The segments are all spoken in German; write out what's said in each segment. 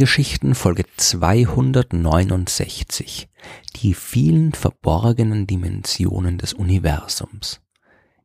Sternengeschichten Folge 269. Die vielen verborgenen Dimensionen des Universums.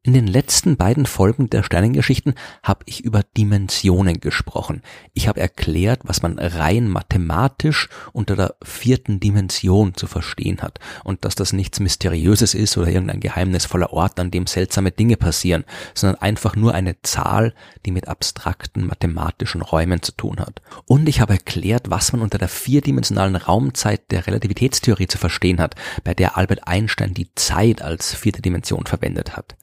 In den letzten beiden Folgen der Sternengeschichten habe ich über Dimensionen gesprochen. Ich habe erklärt, was man rein mathematisch unter der vierten Dimension zu verstehen hat und dass das nichts Mysteriöses ist oder irgendein geheimnisvoller Ort, an dem seltsame Dinge passieren, sondern einfach nur eine Zahl, die mit abstrakten mathematischen Räumen zu tun hat. Und ich habe erklärt, was man unter der vierdimensionalen Raumzeit der Relativitätstheorie zu verstehen hat, bei der Albert Einstein die Zeit als vierte Dimension verwendet hat.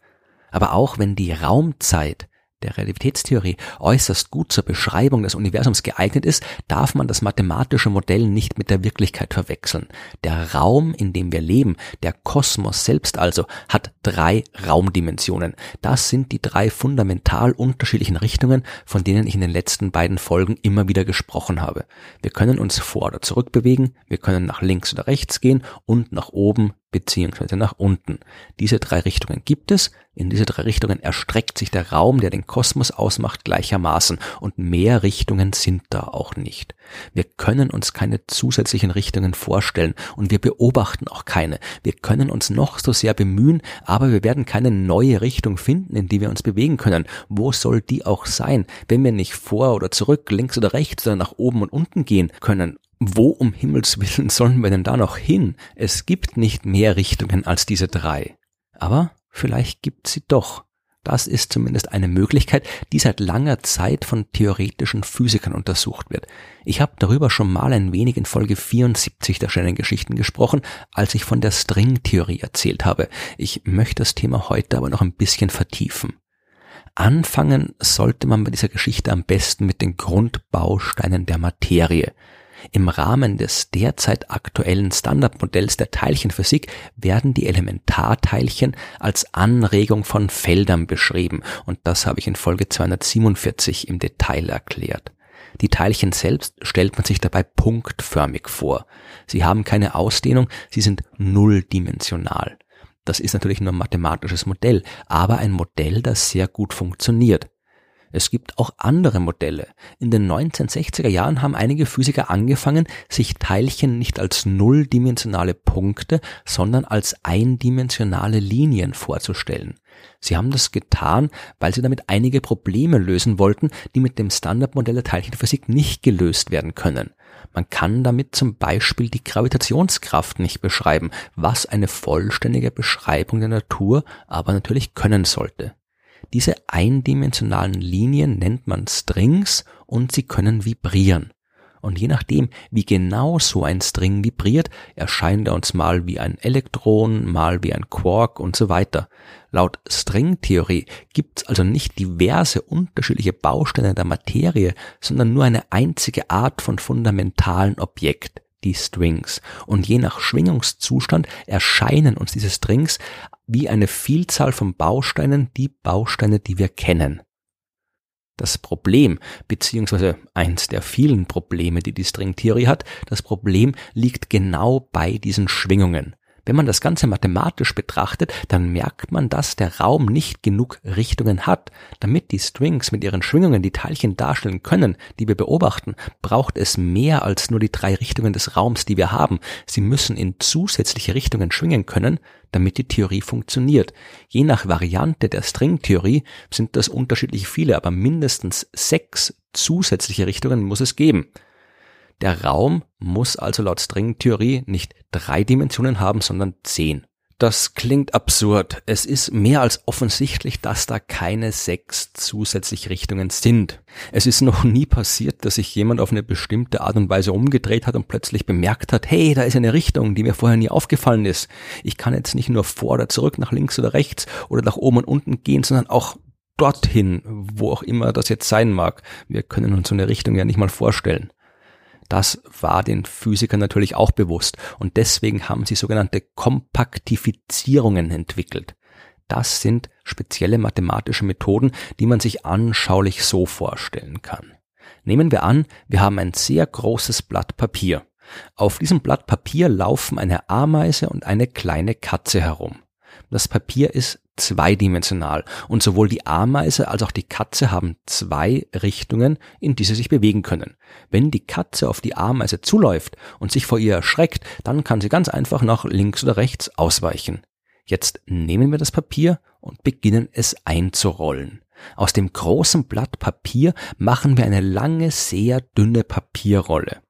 Aber auch wenn die Raumzeit der Relativitätstheorie äußerst gut zur Beschreibung des Universums geeignet ist, darf man das mathematische Modell nicht mit der Wirklichkeit verwechseln. Der Raum, in dem wir leben, der Kosmos selbst also, hat drei Raumdimensionen. Das sind die drei fundamental unterschiedlichen Richtungen, von denen ich in den letzten beiden Folgen immer wieder gesprochen habe. Wir können uns vor oder zurück bewegen, wir können nach links oder rechts gehen und nach oben beziehungsweise nach unten. Diese drei Richtungen gibt es. In diese drei Richtungen erstreckt sich der Raum, der den Kosmos ausmacht, gleichermaßen und mehr Richtungen sind da auch nicht. Wir können uns keine zusätzlichen Richtungen vorstellen und wir beobachten auch keine. Wir können uns noch so sehr bemühen, aber wir werden keine neue Richtung finden, in die wir uns bewegen können. Wo soll die auch sein, wenn wir nicht vor oder zurück, links oder rechts oder nach oben und unten gehen können wo um Himmels willen sollen wir denn da noch hin? Es gibt nicht mehr Richtungen als diese drei. Aber vielleicht gibt sie doch. Das ist zumindest eine Möglichkeit, die seit langer Zeit von theoretischen Physikern untersucht wird. Ich habe darüber schon mal ein wenig in Folge 74 der Sternengeschichten gesprochen, als ich von der Stringtheorie erzählt habe. Ich möchte das Thema heute aber noch ein bisschen vertiefen. Anfangen sollte man bei dieser Geschichte am besten mit den Grundbausteinen der Materie. Im Rahmen des derzeit aktuellen Standardmodells der Teilchenphysik werden die Elementarteilchen als Anregung von Feldern beschrieben und das habe ich in Folge 247 im Detail erklärt. Die Teilchen selbst stellt man sich dabei punktförmig vor. Sie haben keine Ausdehnung, sie sind nulldimensional. Das ist natürlich nur ein mathematisches Modell, aber ein Modell, das sehr gut funktioniert. Es gibt auch andere Modelle. In den 1960er Jahren haben einige Physiker angefangen, sich Teilchen nicht als nulldimensionale Punkte, sondern als eindimensionale Linien vorzustellen. Sie haben das getan, weil sie damit einige Probleme lösen wollten, die mit dem Standardmodell der Teilchenphysik nicht gelöst werden können. Man kann damit zum Beispiel die Gravitationskraft nicht beschreiben, was eine vollständige Beschreibung der Natur aber natürlich können sollte. Diese eindimensionalen Linien nennt man Strings und sie können vibrieren. Und je nachdem, wie genau so ein String vibriert, erscheint er uns mal wie ein Elektron, mal wie ein Quark und so weiter. Laut Stringtheorie gibt's also nicht diverse unterschiedliche Bausteine der Materie, sondern nur eine einzige Art von fundamentalen Objekt, die Strings. Und je nach Schwingungszustand erscheinen uns diese Strings wie eine Vielzahl von Bausteinen die Bausteine, die wir kennen. Das Problem, beziehungsweise eins der vielen Probleme, die die Stringtheorie hat, das Problem liegt genau bei diesen Schwingungen. Wenn man das Ganze mathematisch betrachtet, dann merkt man, dass der Raum nicht genug Richtungen hat. Damit die Strings mit ihren Schwingungen die Teilchen darstellen können, die wir beobachten, braucht es mehr als nur die drei Richtungen des Raums, die wir haben. Sie müssen in zusätzliche Richtungen schwingen können, damit die Theorie funktioniert. Je nach Variante der Stringtheorie sind das unterschiedlich viele, aber mindestens sechs zusätzliche Richtungen muss es geben. Der Raum muss also laut Stringtheorie nicht drei Dimensionen haben, sondern zehn. Das klingt absurd. Es ist mehr als offensichtlich, dass da keine sechs zusätzliche Richtungen sind. Es ist noch nie passiert, dass sich jemand auf eine bestimmte Art und Weise umgedreht hat und plötzlich bemerkt hat, hey, da ist eine Richtung, die mir vorher nie aufgefallen ist. Ich kann jetzt nicht nur vor oder zurück, nach links oder rechts oder nach oben und unten gehen, sondern auch dorthin, wo auch immer das jetzt sein mag. Wir können uns so eine Richtung ja nicht mal vorstellen. Das war den Physikern natürlich auch bewusst und deswegen haben sie sogenannte Kompaktifizierungen entwickelt. Das sind spezielle mathematische Methoden, die man sich anschaulich so vorstellen kann. Nehmen wir an, wir haben ein sehr großes Blatt Papier. Auf diesem Blatt Papier laufen eine Ameise und eine kleine Katze herum. Das Papier ist zweidimensional und sowohl die Ameise als auch die Katze haben zwei Richtungen, in die sie sich bewegen können. Wenn die Katze auf die Ameise zuläuft und sich vor ihr erschreckt, dann kann sie ganz einfach nach links oder rechts ausweichen. Jetzt nehmen wir das Papier und beginnen es einzurollen. Aus dem großen Blatt Papier machen wir eine lange, sehr dünne Papierrolle.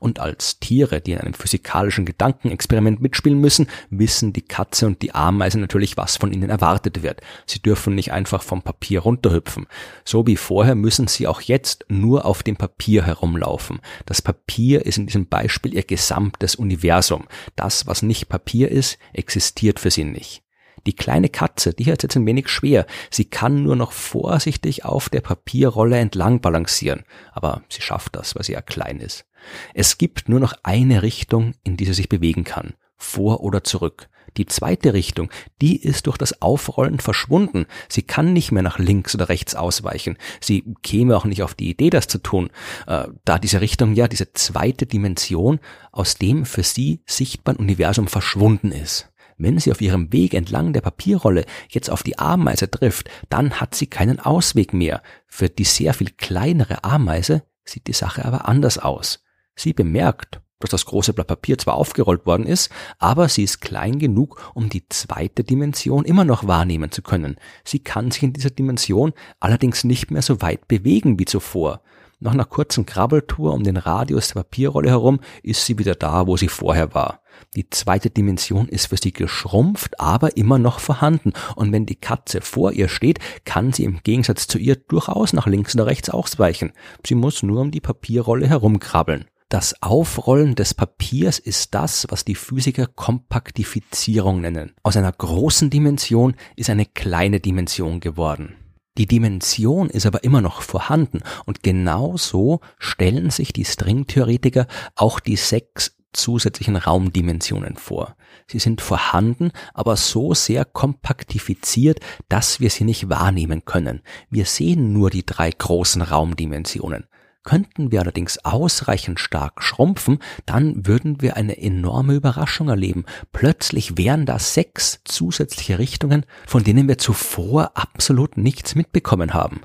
Und als Tiere, die in einem physikalischen Gedankenexperiment mitspielen müssen, wissen die Katze und die Ameise natürlich, was von ihnen erwartet wird. Sie dürfen nicht einfach vom Papier runterhüpfen. So wie vorher müssen sie auch jetzt nur auf dem Papier herumlaufen. Das Papier ist in diesem Beispiel ihr gesamtes Universum. Das, was nicht Papier ist, existiert für sie nicht. Die kleine Katze, die hat jetzt ein wenig schwer. Sie kann nur noch vorsichtig auf der Papierrolle entlang balancieren. Aber sie schafft das, weil sie ja klein ist. Es gibt nur noch eine Richtung, in die sie sich bewegen kann. Vor oder zurück. Die zweite Richtung, die ist durch das Aufrollen verschwunden. Sie kann nicht mehr nach links oder rechts ausweichen. Sie käme auch nicht auf die Idee, das zu tun, äh, da diese Richtung ja diese zweite Dimension aus dem für sie sichtbaren Universum verschwunden ist. Wenn sie auf ihrem Weg entlang der Papierrolle jetzt auf die Ameise trifft, dann hat sie keinen Ausweg mehr. Für die sehr viel kleinere Ameise sieht die Sache aber anders aus. Sie bemerkt, dass das große Blatt Papier zwar aufgerollt worden ist, aber sie ist klein genug, um die zweite Dimension immer noch wahrnehmen zu können. Sie kann sich in dieser Dimension allerdings nicht mehr so weit bewegen wie zuvor. Nach einer kurzen Krabbeltour um den Radius der Papierrolle herum ist sie wieder da, wo sie vorher war. Die zweite Dimension ist für sie geschrumpft, aber immer noch vorhanden. Und wenn die Katze vor ihr steht, kann sie im Gegensatz zu ihr durchaus nach links oder rechts ausweichen. Sie muss nur um die Papierrolle herumkrabbeln. Das Aufrollen des Papiers ist das, was die Physiker Kompaktifizierung nennen. Aus einer großen Dimension ist eine kleine Dimension geworden. Die Dimension ist aber immer noch vorhanden und genau so stellen sich die Stringtheoretiker auch die sechs zusätzlichen Raumdimensionen vor. Sie sind vorhanden, aber so sehr kompaktifiziert, dass wir sie nicht wahrnehmen können. Wir sehen nur die drei großen Raumdimensionen. Könnten wir allerdings ausreichend stark schrumpfen, dann würden wir eine enorme Überraschung erleben. Plötzlich wären da sechs zusätzliche Richtungen, von denen wir zuvor absolut nichts mitbekommen haben.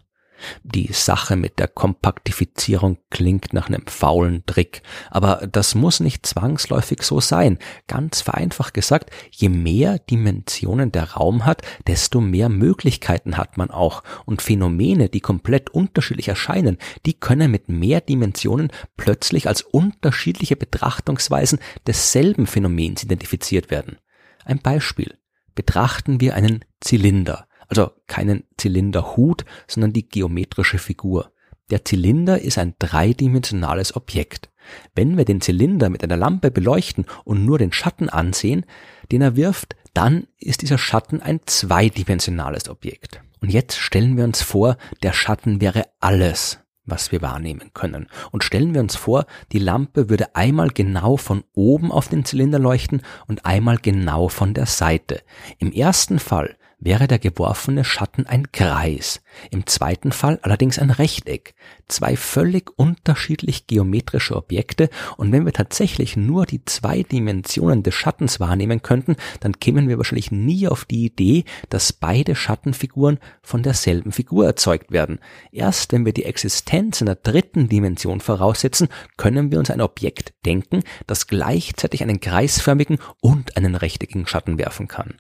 Die Sache mit der Kompaktifizierung klingt nach einem faulen Trick, aber das muss nicht zwangsläufig so sein. Ganz vereinfacht gesagt, je mehr Dimensionen der Raum hat, desto mehr Möglichkeiten hat man auch. Und Phänomene, die komplett unterschiedlich erscheinen, die können mit mehr Dimensionen plötzlich als unterschiedliche Betrachtungsweisen desselben Phänomens identifiziert werden. Ein Beispiel. Betrachten wir einen Zylinder. Also keinen Zylinderhut, sondern die geometrische Figur. Der Zylinder ist ein dreidimensionales Objekt. Wenn wir den Zylinder mit einer Lampe beleuchten und nur den Schatten ansehen, den er wirft, dann ist dieser Schatten ein zweidimensionales Objekt. Und jetzt stellen wir uns vor, der Schatten wäre alles, was wir wahrnehmen können. Und stellen wir uns vor, die Lampe würde einmal genau von oben auf den Zylinder leuchten und einmal genau von der Seite. Im ersten Fall wäre der geworfene Schatten ein Kreis, im zweiten Fall allerdings ein Rechteck, zwei völlig unterschiedlich geometrische Objekte, und wenn wir tatsächlich nur die zwei Dimensionen des Schattens wahrnehmen könnten, dann kämen wir wahrscheinlich nie auf die Idee, dass beide Schattenfiguren von derselben Figur erzeugt werden. Erst wenn wir die Existenz einer dritten Dimension voraussetzen, können wir uns ein Objekt denken, das gleichzeitig einen kreisförmigen und einen rechteckigen Schatten werfen kann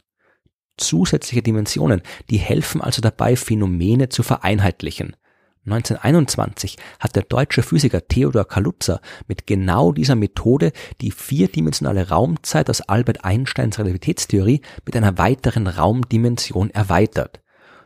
zusätzliche Dimensionen, die helfen also dabei, Phänomene zu vereinheitlichen. 1921 hat der deutsche Physiker Theodor Kaluza mit genau dieser Methode die vierdimensionale Raumzeit aus Albert Einsteins Relativitätstheorie mit einer weiteren Raumdimension erweitert.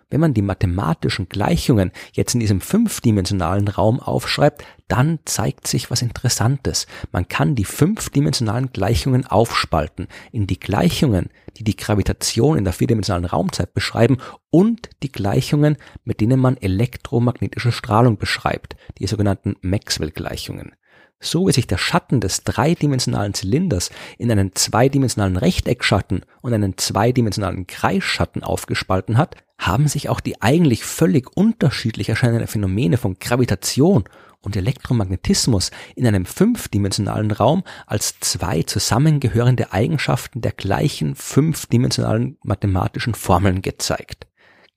Wenn man die mathematischen Gleichungen jetzt in diesem fünfdimensionalen Raum aufschreibt, dann zeigt sich was Interessantes. Man kann die fünfdimensionalen Gleichungen aufspalten in die Gleichungen, die die Gravitation in der vierdimensionalen Raumzeit beschreiben und die Gleichungen, mit denen man elektromagnetische Strahlung beschreibt, die sogenannten Maxwell-Gleichungen. So wie sich der Schatten des dreidimensionalen Zylinders in einen zweidimensionalen Rechteckschatten und einen zweidimensionalen Kreisschatten aufgespalten hat, haben sich auch die eigentlich völlig unterschiedlich erscheinenden Phänomene von Gravitation und Elektromagnetismus in einem fünfdimensionalen Raum als zwei zusammengehörende Eigenschaften der gleichen fünfdimensionalen mathematischen Formeln gezeigt.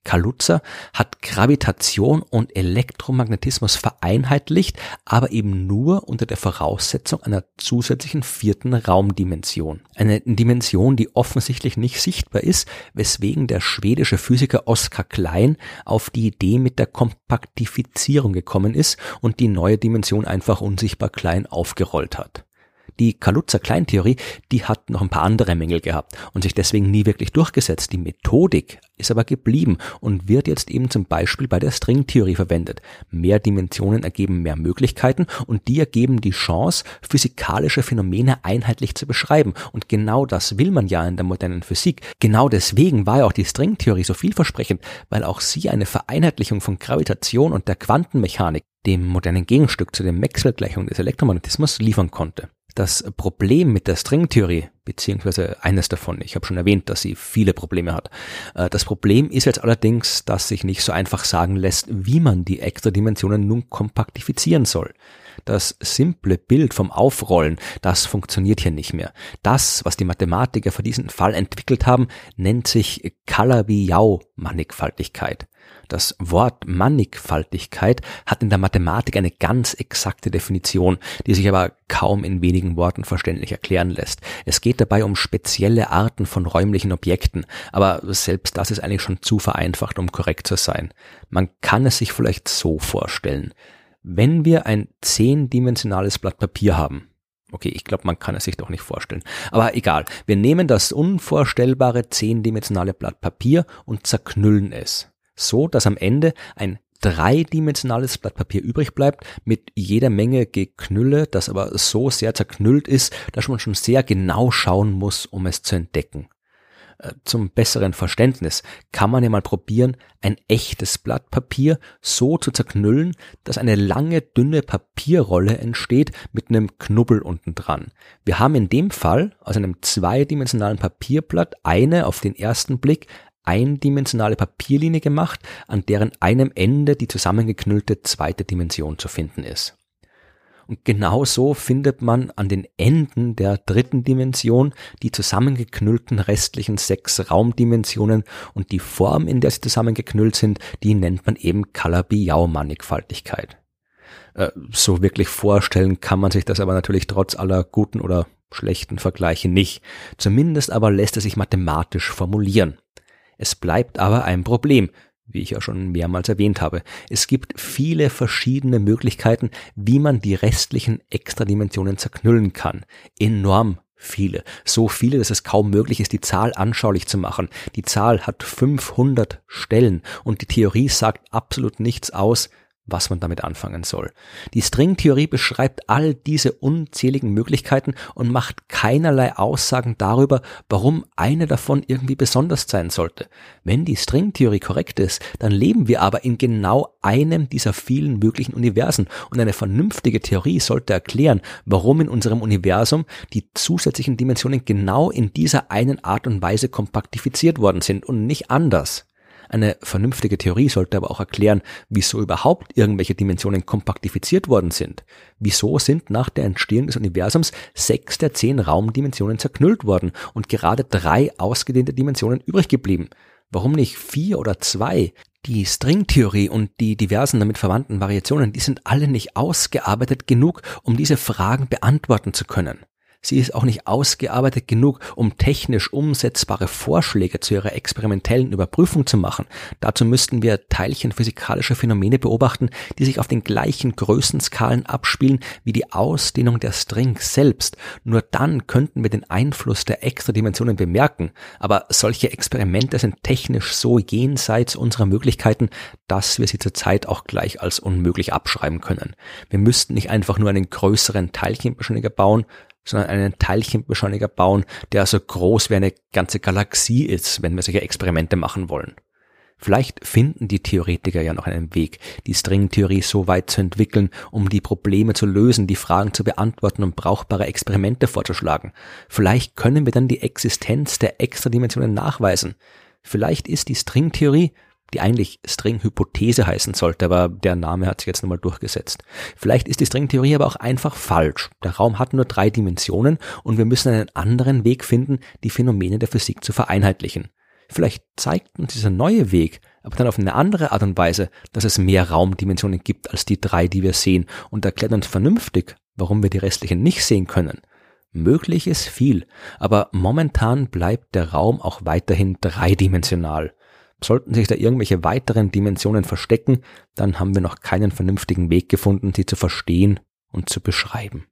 Kaluza hat Gravitation und Elektromagnetismus vereinheitlicht, aber eben nur unter der Voraussetzung einer zusätzlichen vierten Raumdimension. Eine Dimension, die offensichtlich nicht sichtbar ist, weswegen der schwedische Physiker Oskar Klein auf die Idee mit der Kompaktifizierung gekommen ist und die neue Dimension einfach unsichtbar klein aufgerollt hat. Die Kaluza-Kleintheorie, die hat noch ein paar andere Mängel gehabt und sich deswegen nie wirklich durchgesetzt. Die Methodik ist aber geblieben und wird jetzt eben zum Beispiel bei der Stringtheorie verwendet. Mehr Dimensionen ergeben mehr Möglichkeiten und die ergeben die Chance, physikalische Phänomene einheitlich zu beschreiben. Und genau das will man ja in der modernen Physik. Genau deswegen war ja auch die Stringtheorie so vielversprechend, weil auch sie eine Vereinheitlichung von Gravitation und der Quantenmechanik, dem modernen Gegenstück zu den Maxwell-Gleichungen des Elektromagnetismus, liefern konnte. Das Problem mit der Stringtheorie, beziehungsweise eines davon, ich habe schon erwähnt, dass sie viele Probleme hat. Äh, das Problem ist jetzt allerdings, dass sich nicht so einfach sagen lässt, wie man die extra Dimensionen nun kompaktifizieren soll. Das simple Bild vom Aufrollen, das funktioniert hier nicht Das, was die Mathematiker für diesen Fall entwickelt haben, nennt sich Calabi-Yau-Mannigfaltigkeit. Das Wort Mannigfaltigkeit hat in der Mathematik eine ganz exakte Definition, die sich aber kaum in wenigen Worten verständlich erklären lässt. Es geht dabei um spezielle Arten von räumlichen Objekten, aber selbst das ist eigentlich schon zu vereinfacht, um korrekt zu sein. Man kann es sich vielleicht so vorstellen. Wenn wir ein zehndimensionales Blatt Papier haben, Okay, ich glaube, man kann es sich doch nicht vorstellen. Aber egal, wir nehmen das unvorstellbare zehndimensionale Blatt Papier und zerknüllen es so, dass am Ende ein dreidimensionales Blatt Papier übrig bleibt mit jeder Menge Geknülle, das aber so sehr zerknüllt ist, dass man schon sehr genau schauen muss, um es zu entdecken. Äh, zum besseren Verständnis kann man ja mal probieren, ein echtes Blatt Papier so zu zerknüllen, dass eine lange, dünne Papierrolle entsteht mit einem Knubbel unten dran. Wir haben in dem Fall aus einem zweidimensionalen Papierblatt eine auf den ersten Blick eindimensionale Papierlinie gemacht, an deren einem Ende die zusammengeknüllte zweite Dimension zu finden ist. Und genau so findet man an den Enden der dritten Dimension die zusammengeknüllten restlichen sechs Raumdimensionen und die Form, in der sie zusammengeknüllt sind, die nennt man eben Calabi-Yau-Mannigfaltigkeit. Äh, so wirklich vorstellen kann man sich das aber natürlich trotz aller guten oder schlechten Vergleiche nicht. Zumindest aber lässt es sich mathematisch formulieren. Es bleibt aber ein Problem, wie ich ja schon mehrmals erwähnt habe. Es gibt viele verschiedene Möglichkeiten, wie man die restlichen Extradimensionen zerknüllen kann. Enorm viele. So viele, dass es kaum möglich ist, die Zahl anschaulich zu machen. Die Zahl hat 500 Stellen und die Theorie sagt absolut nichts aus, was man damit anfangen soll. Die Stringtheorie beschreibt all diese unzähligen Möglichkeiten und macht keinerlei Aussagen darüber, warum eine davon irgendwie besonders sein sollte. Wenn die Stringtheorie korrekt ist, dann leben wir aber in genau einem dieser vielen möglichen Universen und eine vernünftige Theorie sollte erklären, warum in unserem Universum die zusätzlichen Dimensionen genau in dieser einen Art und Weise kompaktifiziert worden sind und nicht anders. Eine vernünftige Theorie sollte aber auch erklären, wieso überhaupt irgendwelche Dimensionen kompaktifiziert worden sind. Wieso sind nach der Entstehung des Universums sechs der zehn Raumdimensionen zerknüllt worden und gerade drei ausgedehnte Dimensionen übrig geblieben? Warum nicht vier oder zwei? Die Stringtheorie und die diversen damit verwandten Variationen, die sind alle nicht ausgearbeitet genug, um diese Fragen beantworten zu können. Sie ist auch nicht ausgearbeitet genug, um technisch umsetzbare Vorschläge zu ihrer experimentellen Überprüfung zu machen. Dazu müssten wir teilchenphysikalische Phänomene beobachten, die sich auf den gleichen Größenskalen abspielen wie die Ausdehnung der String selbst. Nur dann könnten wir den Einfluss der Extradimensionen bemerken. Aber solche Experimente sind technisch so jenseits unserer Möglichkeiten, dass wir sie zurzeit auch gleich als unmöglich abschreiben können. Wir müssten nicht einfach nur einen größeren Teilchenbeschleuniger bauen, sondern einen Teilchenbeschleuniger bauen, der so groß wie eine ganze Galaxie ist, wenn wir solche Experimente machen wollen. Vielleicht finden die Theoretiker ja noch einen Weg, die Stringtheorie so weit zu entwickeln, um die Probleme zu lösen, die Fragen zu beantworten und brauchbare Experimente vorzuschlagen. Vielleicht können wir dann die Existenz der Extradimensionen nachweisen. Vielleicht ist die Stringtheorie die eigentlich Stringhypothese heißen sollte, aber der Name hat sich jetzt nochmal durchgesetzt. Vielleicht ist die Stringtheorie aber auch einfach falsch. Der Raum hat nur drei Dimensionen und wir müssen einen anderen Weg finden, die Phänomene der Physik zu vereinheitlichen. Vielleicht zeigt uns dieser neue Weg, aber dann auf eine andere Art und Weise, dass es mehr Raumdimensionen gibt als die drei, die wir sehen und erklärt uns vernünftig, warum wir die restlichen nicht sehen können. Möglich ist viel, aber momentan bleibt der Raum auch weiterhin dreidimensional. Sollten sich da irgendwelche weiteren Dimensionen verstecken, dann haben wir noch keinen vernünftigen Weg gefunden, sie zu verstehen und zu beschreiben.